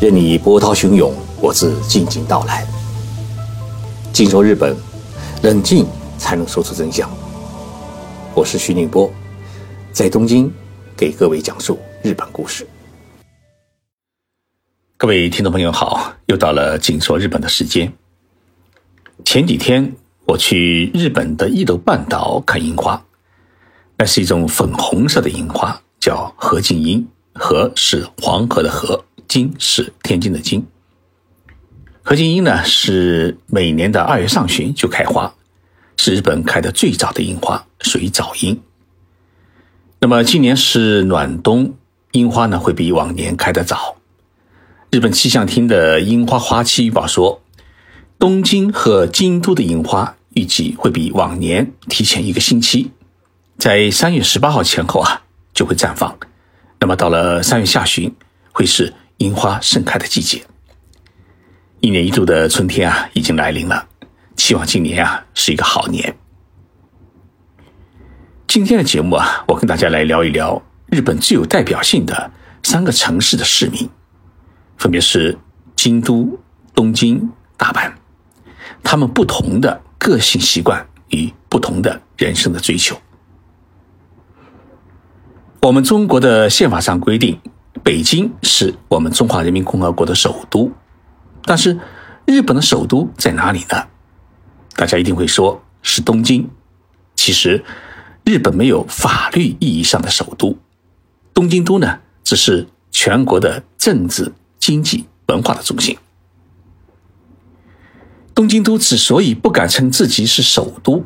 任你波涛汹涌，我自静静到来。静说日本，冷静才能说出真相。我是徐宁波，在东京给各位讲述日本故事。各位听众朋友好，又到了静说日本的时间。前几天我去日本的伊豆半岛看樱花，那是一种粉红色的樱花，叫河静樱。河是黄河的河。京是天津的京，河金樱呢是每年的二月上旬就开花，是日本开的最早的樱花，属于早樱。那么今年是暖冬，樱花呢会比往年开得早。日本气象厅的樱花花期预报说，东京和京都的樱花预计会比往年提前一个星期，在三月十八号前后啊就会绽放。那么到了三月下旬，会是。樱花盛开的季节，一年一度的春天啊，已经来临了。希望今年啊是一个好年。今天的节目啊，我跟大家来聊一聊日本最有代表性的三个城市的市民，分别是京都、东京、大阪，他们不同的个性习惯与不同的人生的追求。我们中国的宪法上规定。北京是我们中华人民共和国的首都，但是日本的首都在哪里呢？大家一定会说是东京。其实，日本没有法律意义上的首都，东京都呢只是全国的政治、经济、文化的中心。东京都之所以不敢称自己是首都，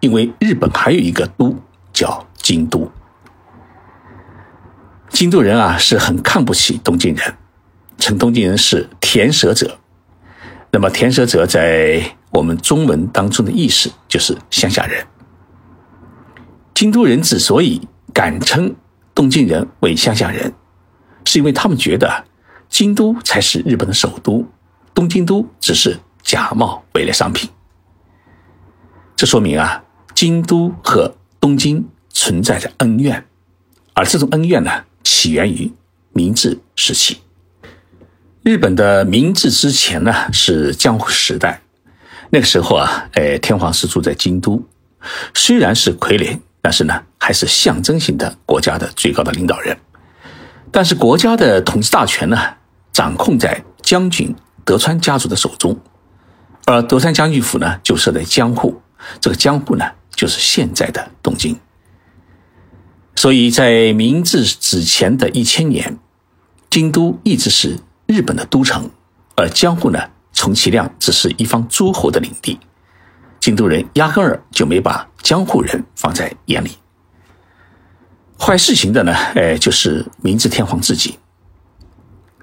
因为日本还有一个都叫京都。京都人啊是很看不起东京人，称东京人是田舍者。那么田舍者在我们中文当中的意思就是乡下人。京都人之所以敢称东京人为乡下人，是因为他们觉得京都才是日本的首都，东京都只是假冒伪劣商品。这说明啊，京都和东京存在着恩怨，而这种恩怨呢？起源于明治时期。日本的明治之前呢是江户时代，那个时候啊，哎，天皇是住在京都，虽然是傀儡，但是呢还是象征性的国家的最高的领导人。但是国家的统治大权呢掌控在将军德川家族的手中，而德川将军府呢就设在江户，这个江户呢就是现在的东京。所以在明治之前的一千年，京都一直是日本的都城，而江户呢，充其量只是一方诸侯的领地。京都人压根儿就没把江户人放在眼里。坏事情的呢，哎，就是明治天皇自己。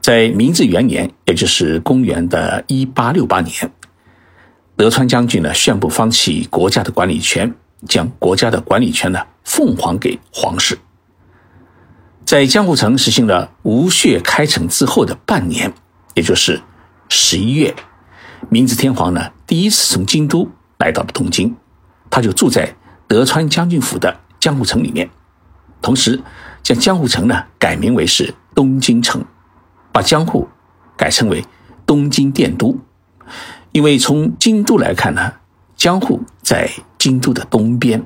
在明治元年，也就是公元的一八六八年，德川将军呢宣布放弃国家的管理权，将国家的管理权呢。奉还给皇室。在江户城实行了无血开城之后的半年，也就是十一月，明治天皇呢第一次从京都来到了东京，他就住在德川将军府的江户城里面，同时将江户城呢改名为是东京城，把江户改称为东京殿都，因为从京都来看呢，江户在京都的东边。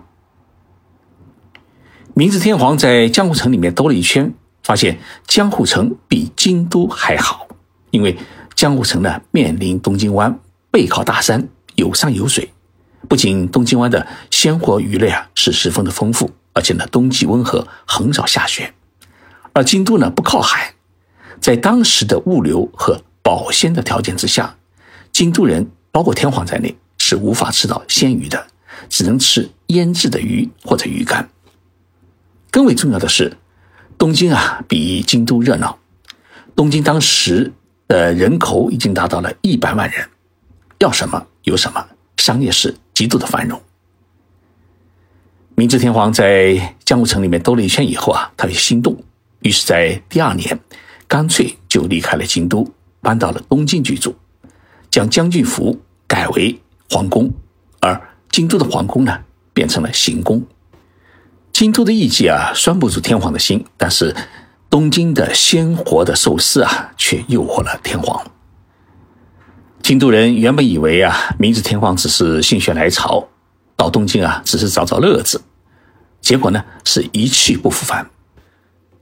明治天皇在江户城里面兜了一圈，发现江户城比京都还好，因为江户城呢面临东京湾，背靠大山，有山有水。不仅东京湾的鲜活鱼类啊是十分的丰富，而且呢冬季温和，很少下雪。而京都呢不靠海，在当时的物流和保鲜的条件之下，京都人包括天皇在内是无法吃到鲜鱼的，只能吃腌制的鱼或者鱼干。更为重要的是，东京啊比京都热闹。东京当时的人口已经达到了一百万人，要什么有什么，商业是极度的繁荣。明治天皇在江户城里面兜了一圈以后啊，他就心动，于是，在第二年，干脆就离开了京都，搬到了东京居住，将将军府改为皇宫，而京都的皇宫呢，变成了行宫。京都的艺伎啊，拴不住天皇的心，但是东京的鲜活的寿司啊，却诱惑了天皇。京都人原本以为啊，明治天皇只是心血来潮到东京啊，只是找找乐子，结果呢是一去不复返。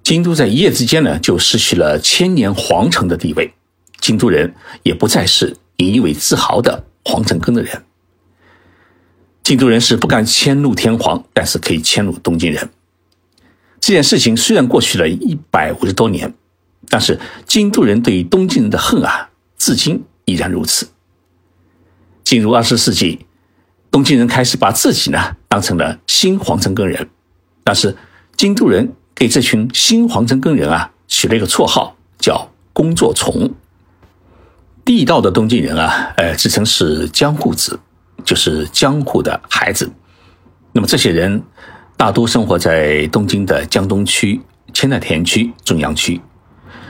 京都在一夜之间呢，就失去了千年皇城的地位，京都人也不再是引以为自豪的皇城根的人。京都人是不敢迁怒天皇，但是可以迁怒东京人。这件事情虽然过去了一百五十多年，但是京都人对于东京人的恨啊，至今。依然如此。进入二十世纪，东京人开始把自己呢当成了新皇城根人，但是京都人给这群新皇城根人啊取了一个绰号，叫“工作虫”。地道的东京人啊，呃，自称是江户子，就是江户的孩子。那么这些人大多生活在东京的江东区、千代田区、中央区。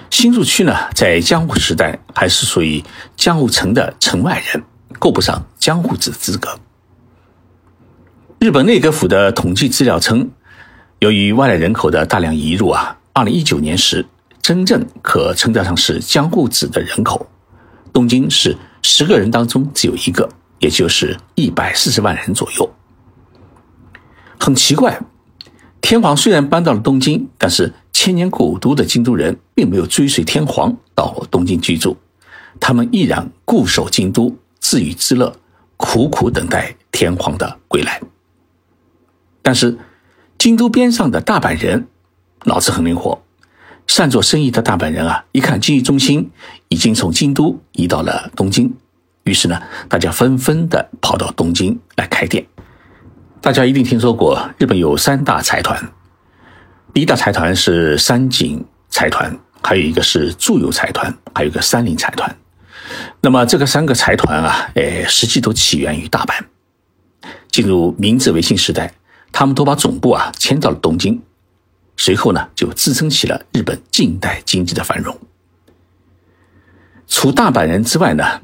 新宿区呢，在江户时代还是属于江户城的城外人，够不上江户子资格。日本内阁府的统计资料称，由于外来人口的大量移入啊，二零一九年时，真正可称得上是江户子的人口，东京是十个人当中只有一个，也就是一百四十万人左右。很奇怪，天皇虽然搬到了东京，但是。千年古都的京都人并没有追随天皇到东京居住，他们依然固守京都，自娱自乐，苦苦等待天皇的归来。但是，京都边上的大阪人脑子很灵活，善做生意的大阪人啊，一看经济中心已经从京都移到了东京，于是呢，大家纷纷的跑到东京来开店。大家一定听说过，日本有三大财团。第一大财团是三井财团，还有一个是住友财团，还有一个三菱财团。那么这个三个财团啊，诶，实际都起源于大阪。进入明治维新时代，他们都把总部啊迁到了东京，随后呢就支撑起了日本近代经济的繁荣。除大阪人之外呢，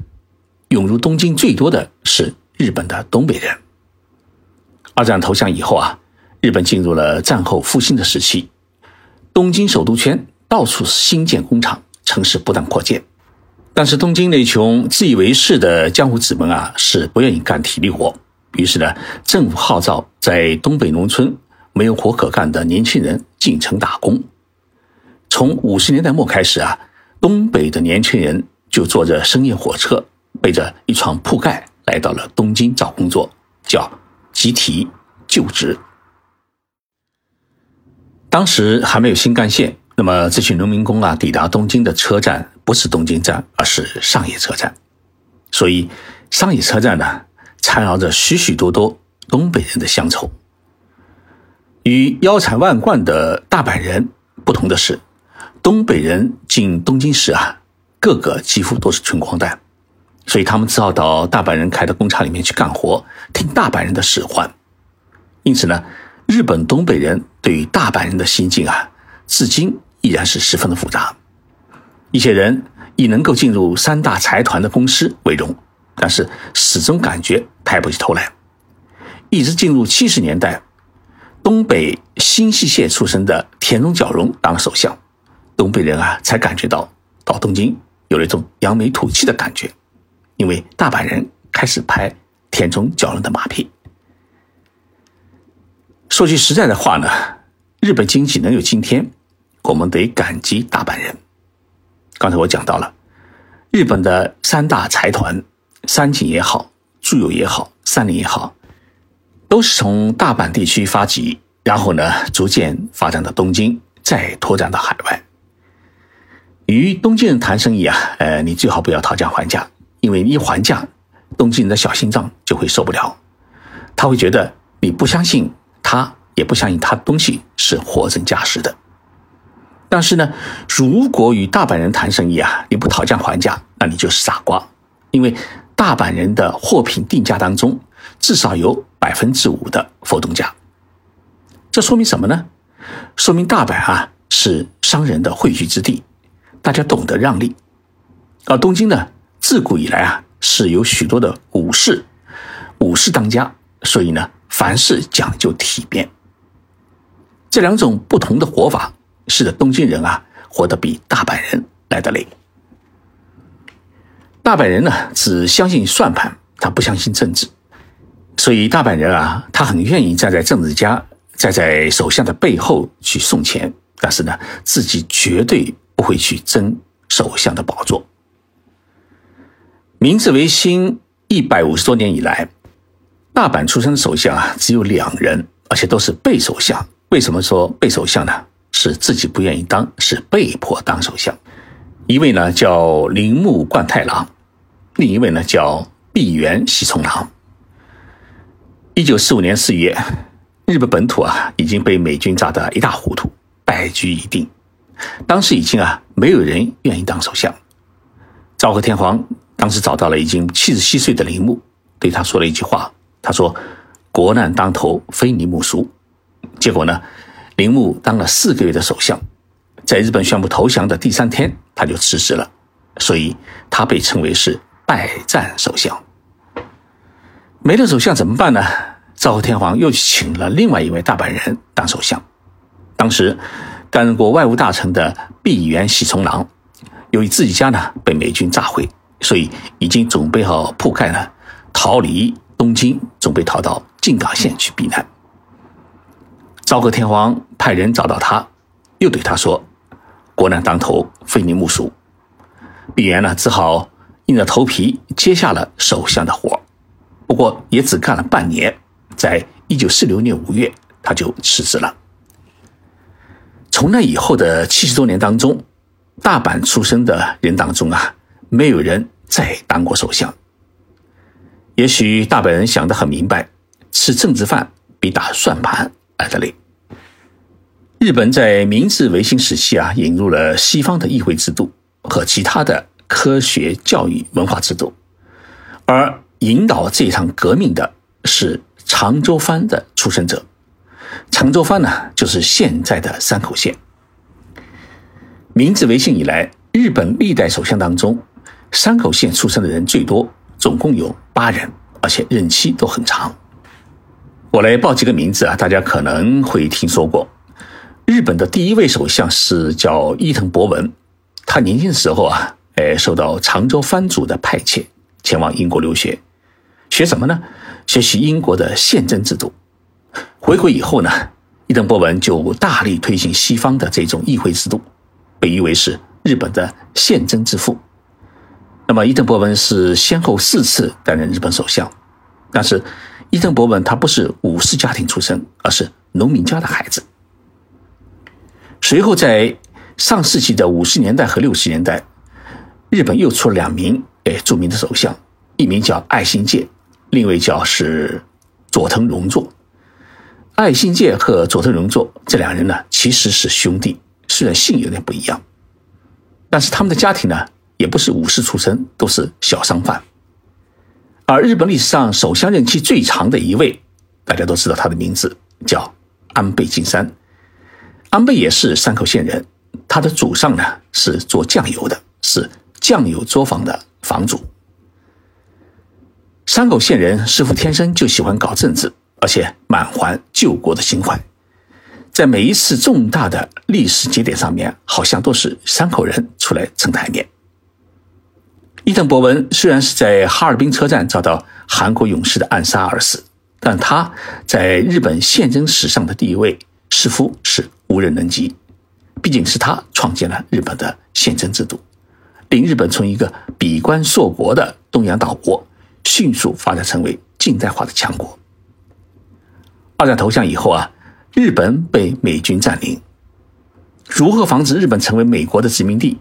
涌入东京最多的是日本的东北人。二战投降以后啊。日本进入了战后复兴的时期，东京首都圈到处是新建工厂，城市不断扩建。但是东京那群自以为是的江湖子们啊，是不愿意干体力活。于是呢，政府号召在东北农村没有活可干的年轻人进城打工。从五十年代末开始啊，东北的年轻人就坐着深夜火车，背着一床铺盖来到了东京找工作，叫集体就职。当时还没有新干线，那么这群农民工啊，抵达东京的车站不是东京站，而是上野车站。所以上野车站呢，缠绕着许许多多东北人的乡愁。与腰缠万贯的大阪人不同的是，东北人进东京时啊，个个几乎都是穷光蛋，所以他们只好到大阪人开的工厂里面去干活，听大阪人的使唤。因此呢。日本东北人对于大阪人的心境啊，至今依然是十分的复杂。一些人以能够进入三大财团的公司为荣，但是始终感觉抬不起头来。一直进入七十年代，东北新泻县出生的田中角荣当了首相，东北人啊才感觉到到东京有了一种扬眉吐气的感觉，因为大阪人开始拍田中角荣的马屁。说句实在的话呢，日本经济能有今天，我们得感激大阪人。刚才我讲到了，日本的三大财团，三井也好，住友也好，三菱也好，都是从大阪地区发迹，然后呢，逐渐发展到东京，再拓展到海外。与东京人谈生意啊，呃，你最好不要讨价还价，因为一还价，东京人的小心脏就会受不了，他会觉得你不相信。他也不相信他的东西是货真价实的，但是呢，如果与大阪人谈生意啊，你不讨价还价，那你就是傻瓜，因为大阪人的货品定价当中至少有百分之五的浮动价。这说明什么呢？说明大阪啊是商人的汇聚之地，大家懂得让利。而东京呢，自古以来啊是有许多的武士，武士当家，所以呢。凡事讲究体面，这两种不同的活法，使得东京人啊活得比大阪人来得累。大阪人呢，只相信算盘，他不相信政治，所以大阪人啊，他很愿意站在政治家、站在首相的背后去送钱，但是呢，自己绝对不会去争首相的宝座。明治维新一百五十多年以来，大阪出身的首相啊，只有两人，而且都是被首相。为什么说被首相呢？是自己不愿意当，是被迫当首相。一位呢叫铃木贯太郎，另一位呢叫闭原喜从郎。一九四五年四月，日本本土啊已经被美军炸得一塌糊涂，败局已定。当时已经啊没有人愿意当首相。昭和天皇。当时找到了已经七十七岁的铃木，对他说了一句话：“他说，国难当头，非你莫属。”结果呢，铃木当了四个月的首相，在日本宣布投降的第三天，他就辞职了，所以他被称为是败战首相。没了首相怎么办呢？昭和天皇又请了另外一位大阪人当首相。当时担任过外务大臣的闭原喜从郎，由于自己家呢被美军炸毁。所以已经准备好铺盖呢，逃离东京，准备逃到静冈县去避难。昭和天皇派人找到他，又对他说：“国难当头，非你莫属。”闭原呢，只好硬着头皮接下了首相的活不过也只干了半年，在一九四六年五月，他就辞职了。从那以后的七十多年当中，大阪出生的人当中啊。没有人再当过首相。也许大本人想得很明白，吃政治饭比打算盘来得累。日本在明治维新时期啊，引入了西方的议会制度和其他的科学教育文化制度，而引导这场革命的是长州藩的出生者。长州藩呢，就是现在的山口县。明治维新以来，日本历代首相当中。山口县出生的人最多，总共有八人，而且任期都很长。我来报几个名字啊，大家可能会听说过。日本的第一位首相是叫伊藤博文，他年轻的时候啊，哎，受到常州藩主的派遣，前往英国留学，学什么呢？学习英国的宪政制度。回国以后呢，伊藤博文就大力推行西方的这种议会制度，被誉为是日本的宪政之父。那么伊藤博文是先后四次担任日本首相，但是伊藤博文他不是武士家庭出身，而是农民家的孩子。随后在上世纪的五十年代和六十年代，日本又出了两名诶著名的首相，一名叫爱新介，另一位叫是佐藤荣作。爱新介和佐藤荣作这两人呢，其实是兄弟，虽然姓有点不一样，但是他们的家庭呢。也不是武士出身，都是小商贩。而日本历史上首相任期最长的一位，大家都知道他的名字叫安倍晋三。安倍也是山口县人，他的祖上呢是做酱油的，是酱油作坊的房主。山口县人似乎天生就喜欢搞政治，而且满怀救国的情怀，在每一次重大的历史节点上面，好像都是山口人出来撑台面。伊藤博文虽然是在哈尔滨车站遭到韩国勇士的暗杀而死，但他在日本宪政史上的地位似乎是无人能及。毕竟是他创建了日本的宪政制度，令日本从一个比关硕国的东洋岛国迅速发展成为近代化的强国。二战投降以后啊，日本被美军占领，如何防止日本成为美国的殖民地？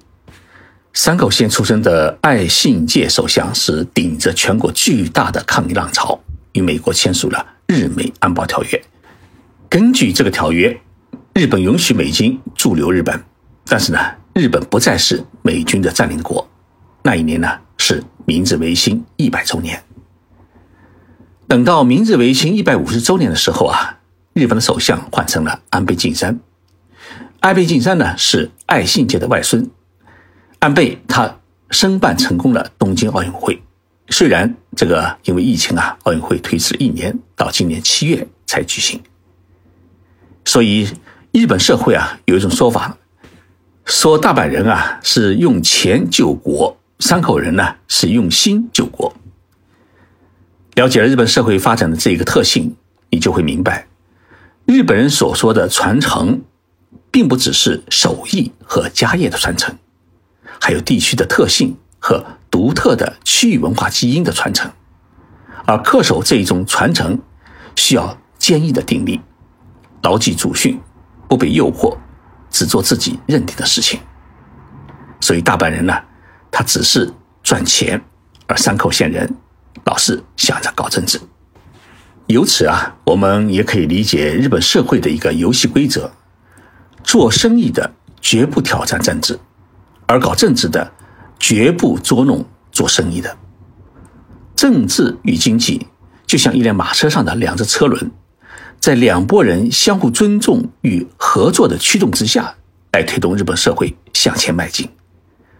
山口县出生的爱信介首相是顶着全国巨大的抗议浪潮，与美国签署了日美安保条约。根据这个条约，日本允许美军驻留日本，但是呢，日本不再是美军的占领国。那一年呢，是明治维新一百周年。等到明治维新一百五十周年的时候啊，日本的首相换成了安倍晋三。安倍晋三呢，是爱信介的外孙。安倍他申办成功了东京奥运会，虽然这个因为疫情啊，奥运会推迟了一年，到今年七月才举行。所以日本社会啊有一种说法，说大阪人啊是用钱救国，山口人呢是用心救国。了解了日本社会发展的这一个特性，你就会明白，日本人所说的传承，并不只是手艺和家业的传承，还有地区的特性和独特的区域文化基因的传承。而恪守这一种传承，需要坚毅的定力，牢记祖训，不被诱惑，只做自己认定的事情。所以大阪人呢，他只是赚钱，而山口县人。老是想着搞政治，由此啊，我们也可以理解日本社会的一个游戏规则：做生意的绝不挑战政治，而搞政治的绝不捉弄做生意的。政治与经济就像一辆马车上的两只车轮，在两拨人相互尊重与合作的驱动之下，来推动日本社会向前迈进。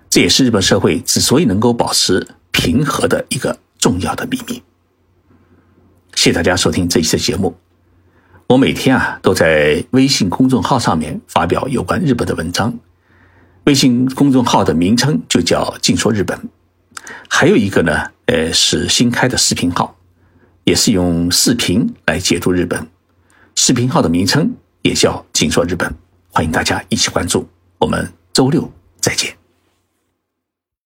这也是日本社会之所以能够保持平和的一个。重要的秘密。谢谢大家收听这一期的节目。我每天啊都在微信公众号上面发表有关日本的文章，微信公众号的名称就叫“静说日本”。还有一个呢，呃，是新开的视频号，也是用视频来解读日本。视频号的名称也叫“静说日本”，欢迎大家一起关注。我们周六再见。